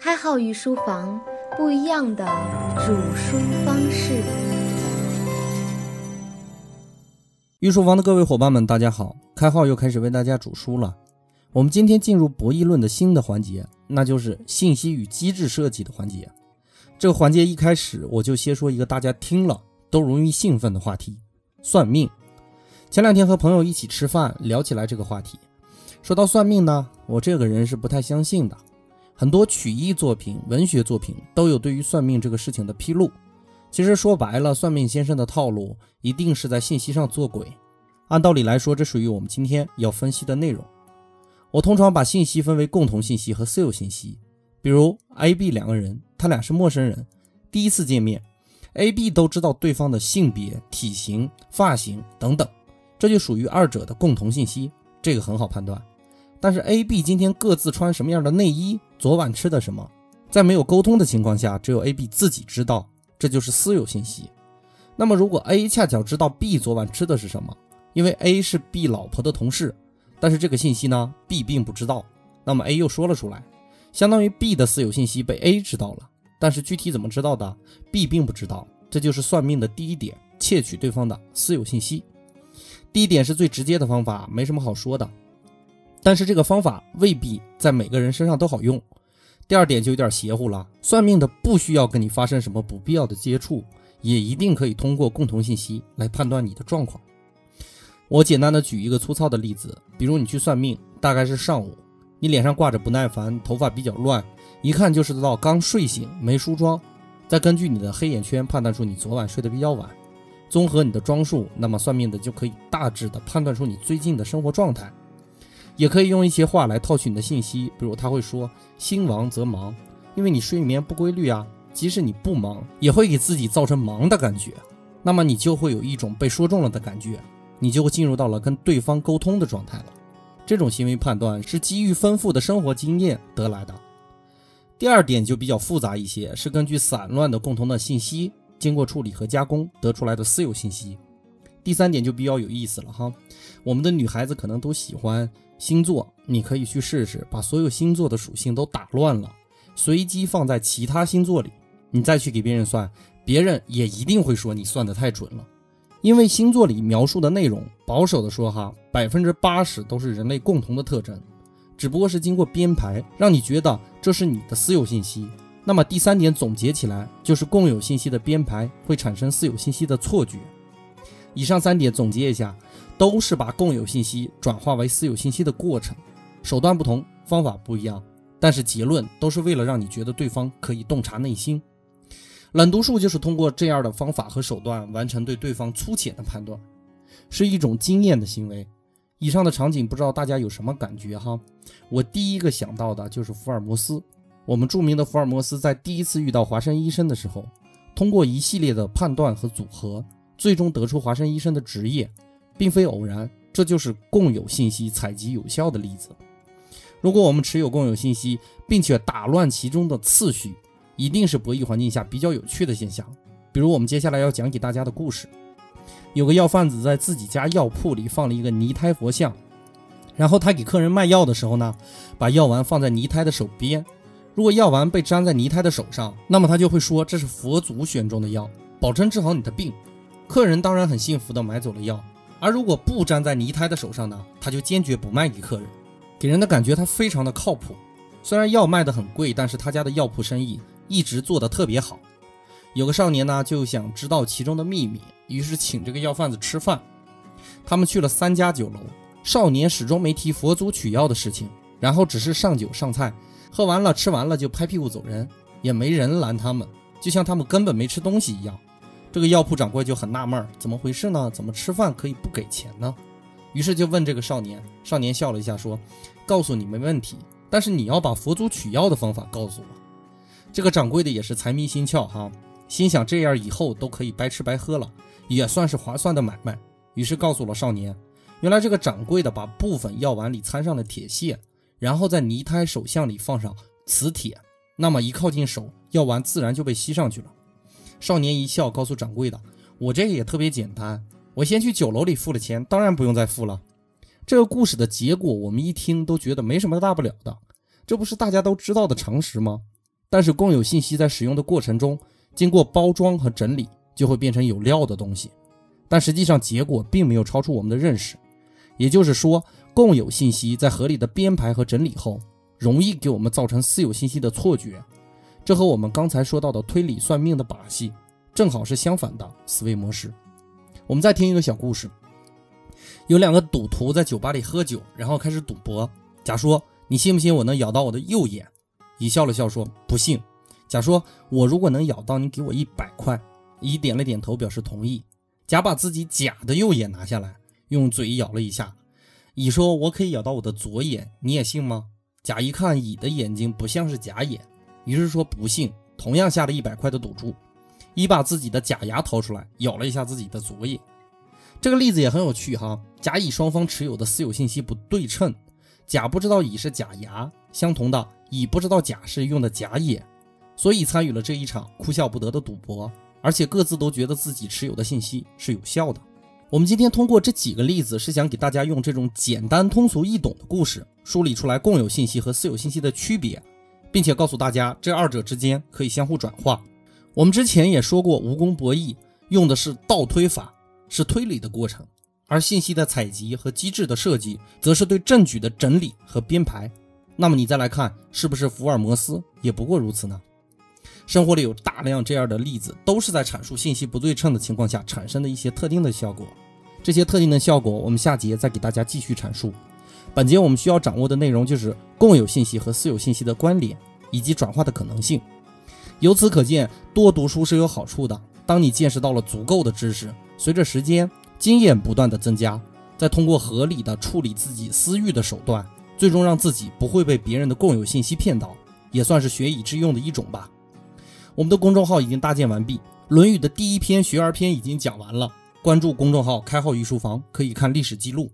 开号与书房，不一样的煮书方式。御书房的各位伙伴们，大家好！开号又开始为大家煮书了。我们今天进入博弈论的新的环节，那就是信息与机制设计的环节。这个环节一开始，我就先说一个大家听了都容易兴奋的话题——算命。前两天和朋友一起吃饭，聊起来这个话题。说到算命呢，我这个人是不太相信的。很多曲艺作品、文学作品都有对于算命这个事情的披露。其实说白了，算命先生的套路一定是在信息上做鬼。按道理来说，这属于我们今天要分析的内容。我通常把信息分为共同信息和私有信息。比如 A、B 两个人，他俩是陌生人，第一次见面，A、B 都知道对方的性别、体型、发型等等，这就属于二者的共同信息，这个很好判断。但是 A、B 今天各自穿什么样的内衣，昨晚吃的什么，在没有沟通的情况下，只有 A、B 自己知道，这就是私有信息。那么如果 A 恰巧知道 B 昨晚吃的是什么，因为 A 是 B 老婆的同事，但是这个信息呢，B 并不知道，那么 A 又说了出来，相当于 B 的私有信息被 A 知道了，但是具体怎么知道的，B 并不知道，这就是算命的第一点，窃取对方的私有信息。第一点是最直接的方法，没什么好说的。但是这个方法未必在每个人身上都好用。第二点就有点邪乎了，算命的不需要跟你发生什么不必要的接触，也一定可以通过共同信息来判断你的状况。我简单的举一个粗糙的例子，比如你去算命，大概是上午，你脸上挂着不耐烦，头发比较乱，一看就是知道刚睡醒，没梳妆，再根据你的黑眼圈判断出你昨晚睡得比较晚，综合你的装束，那么算命的就可以大致的判断出你最近的生活状态。也可以用一些话来套取你的信息，比如他会说“心忙则忙”，因为你睡眠不规律啊。即使你不忙，也会给自己造成忙的感觉，那么你就会有一种被说中了的感觉，你就会进入到了跟对方沟通的状态了。这种行为判断是基于丰富的生活经验得来的。第二点就比较复杂一些，是根据散乱的共同的信息，经过处理和加工得出来的私有信息。第三点就比较有意思了哈，我们的女孩子可能都喜欢。星座，你可以去试试，把所有星座的属性都打乱了，随机放在其他星座里，你再去给别人算，别人也一定会说你算得太准了。因为星座里描述的内容，保守的说哈，百分之八十都是人类共同的特征，只不过是经过编排，让你觉得这是你的私有信息。那么第三点总结起来，就是共有信息的编排会产生私有信息的错觉。以上三点总结一下。都是把共有信息转化为私有信息的过程，手段不同，方法不一样，但是结论都是为了让你觉得对方可以洞察内心。冷读术就是通过这样的方法和手段完成对对方粗浅的判断，是一种经验的行为。以上的场景不知道大家有什么感觉哈？我第一个想到的就是福尔摩斯。我们著名的福尔摩斯在第一次遇到华生医生的时候，通过一系列的判断和组合，最终得出华生医生的职业。并非偶然，这就是共有信息采集有效的例子。如果我们持有共有信息，并且打乱其中的次序，一定是博弈环境下比较有趣的现象。比如我们接下来要讲给大家的故事：有个药贩子在自己家药铺里放了一个泥胎佛像，然后他给客人卖药的时候呢，把药丸放在泥胎的手边。如果药丸被粘在泥胎的手上，那么他就会说这是佛祖选中的药，保证治好你的病。客人当然很幸福的买走了药。而如果不粘在泥胎的手上呢，他就坚决不卖给客人，给人的感觉他非常的靠谱。虽然药卖的很贵，但是他家的药铺生意一直做得特别好。有个少年呢就想知道其中的秘密，于是请这个药贩子吃饭。他们去了三家酒楼，少年始终没提佛祖取药的事情，然后只是上酒上菜，喝完了吃完了就拍屁股走人，也没人拦他们，就像他们根本没吃东西一样。这个药铺掌柜就很纳闷，怎么回事呢？怎么吃饭可以不给钱呢？于是就问这个少年。少年笑了一下，说：“告诉你没问题，但是你要把佛祖取药的方法告诉我。”这个掌柜的也是财迷心窍哈，心想这样以后都可以白吃白喝了，也算是划算的买卖。于是告诉了少年，原来这个掌柜的把部分药丸里掺上了铁屑，然后在泥胎手相里放上磁铁，那么一靠近手，药丸自然就被吸上去了。少年一笑，告诉掌柜的：“我这个也特别简单，我先去酒楼里付了钱，当然不用再付了。”这个故事的结果，我们一听都觉得没什么大不了的，这不是大家都知道的常识吗？但是共有信息在使用的过程中，经过包装和整理，就会变成有料的东西。但实际上结果并没有超出我们的认识。也就是说，共有信息在合理的编排和整理后，容易给我们造成私有信息的错觉。这和我们刚才说到的推理算命的把戏，正好是相反的思维模式。我们再听一个小故事：有两个赌徒在酒吧里喝酒，然后开始赌博。甲说：“你信不信我能咬到我的右眼？”乙笑了笑说：“不信。”甲说：“我如果能咬到，你给我一百块。”乙点了点头，表示同意。甲把自己假的右眼拿下来，用嘴咬了一下。乙说：“我可以咬到我的左眼，你也信吗？”甲一看乙的眼睛不像是假眼，于是说不信，同样下了一百块的赌注。乙把自己的假牙掏出来，咬了一下自己的左眼。这个例子也很有趣哈。甲乙双方持有的私有信息不对称，甲不知道乙是假牙，相同的，乙不知道甲是用的假眼，所以参与了这一场哭笑不得的赌博。而且各自都觉得自己持有的信息是有效的。我们今天通过这几个例子，是想给大家用这种简单、通俗易懂的故事，梳理出来共有信息和私有信息的区别，并且告诉大家这二者之间可以相互转化。我们之前也说过，无功博弈用的是倒推法，是推理的过程；而信息的采集和机制的设计，则是对证据的整理和编排。那么你再来看，是不是福尔摩斯也不过如此呢？生活里有大量这样的例子，都是在阐述信息不对称的情况下产生的一些特定的效果。这些特定的效果，我们下节再给大家继续阐述。本节我们需要掌握的内容就是共有信息和私有信息的关联以及转化的可能性。由此可见，多读书是有好处的。当你见识到了足够的知识，随着时间经验不断的增加，再通过合理的处理自己私欲的手段，最终让自己不会被别人的共有信息骗到，也算是学以致用的一种吧。我们的公众号已经搭建完毕，《论语》的第一篇学而篇已经讲完了。关注公众号“开号御书房”，可以看历史记录，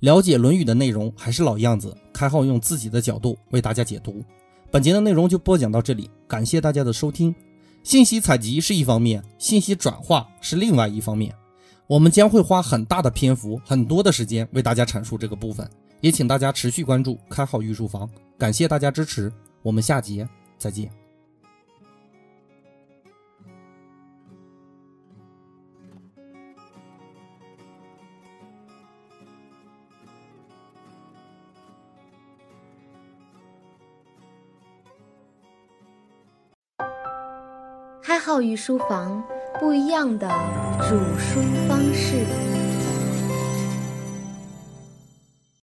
了解《论语》的内容。还是老样子，开号用自己的角度为大家解读。本节的内容就播讲到这里，感谢大家的收听。信息采集是一方面，信息转化是另外一方面。我们将会花很大的篇幅、很多的时间为大家阐述这个部分，也请大家持续关注“开号御书房”。感谢大家支持，我们下节再见。开号御书房，不一样的煮书方式。